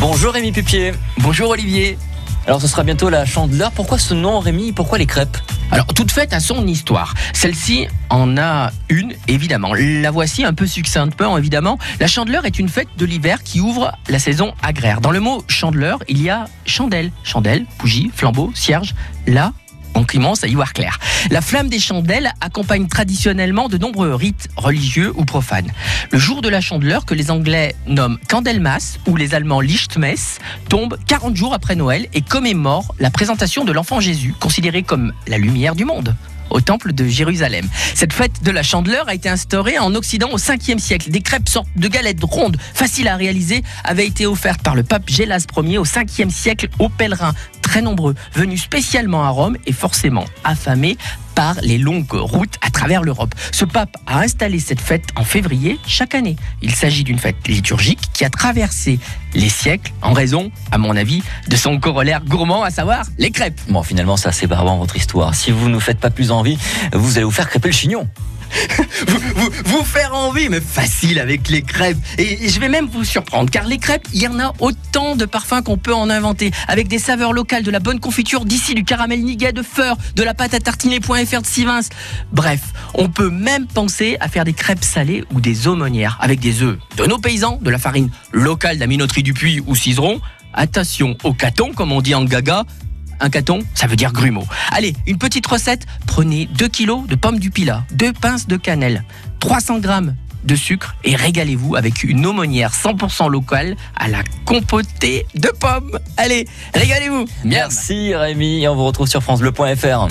Bonjour Rémi Pupier. Bonjour Olivier. Alors ce sera bientôt la chandeleur. Pourquoi ce nom Rémi? Pourquoi les crêpes? Alors toute fête a son histoire. Celle-ci en a une évidemment. La voici un peu succinctement évidemment. La chandeleur est une fête de l'hiver qui ouvre la saison agraire. Dans le mot chandeleur, il y a chandelle, chandelle, bougie, flambeau, cierge. Là, on commence à y voir clair. La flamme des chandelles accompagne traditionnellement de nombreux rites religieux ou profanes. Le jour de la chandeleur, que les Anglais nomment Candlemas ou les Allemands Lichtmess, tombe 40 jours après Noël et commémore la présentation de l'enfant Jésus, considéré comme la lumière du monde au temple de Jérusalem. Cette fête de la chandeleur a été instaurée en Occident au 5e siècle. Des crêpes sortes de galettes rondes, faciles à réaliser, avaient été offertes par le pape Gélas Ier au 5e siècle aux pèlerins très nombreux, venus spécialement à Rome et forcément affamés par les longues routes à travers l'Europe. Ce pape a installé cette fête en février chaque année. Il s'agit d'une fête liturgique qui a traversé les siècles en raison, à mon avis, de son corollaire gourmand, à savoir les crêpes. Bon, finalement, c'est assez barbant votre histoire. Si vous nous faites pas plus envie, vous allez vous faire crêper le chignon. Vous, faire envie, mais facile avec les crêpes. Et je vais même vous surprendre, car les crêpes, il y en a autant de parfums qu'on peut en inventer, avec des saveurs locales, de la bonne confiture d'ici, du caramel niguet de Feur, de la pâte à tartiner.fr de Sivins. Bref, on peut même penser à faire des crêpes salées ou des aumônières, avec des œufs de nos paysans, de la farine locale d'Aminoterie du Puy ou Ciseron. Attention au caton, comme on dit en gaga, un caton, ça veut dire grumeau. Allez, une petite recette. Prenez 2 kg de pommes du Pilat, 2 pinces de cannelle, 300 g de sucre et régalez-vous avec une aumônière 100% locale à la compotée de pommes. Allez, régalez-vous. Merci Rémi, on vous retrouve sur francebleu.fr.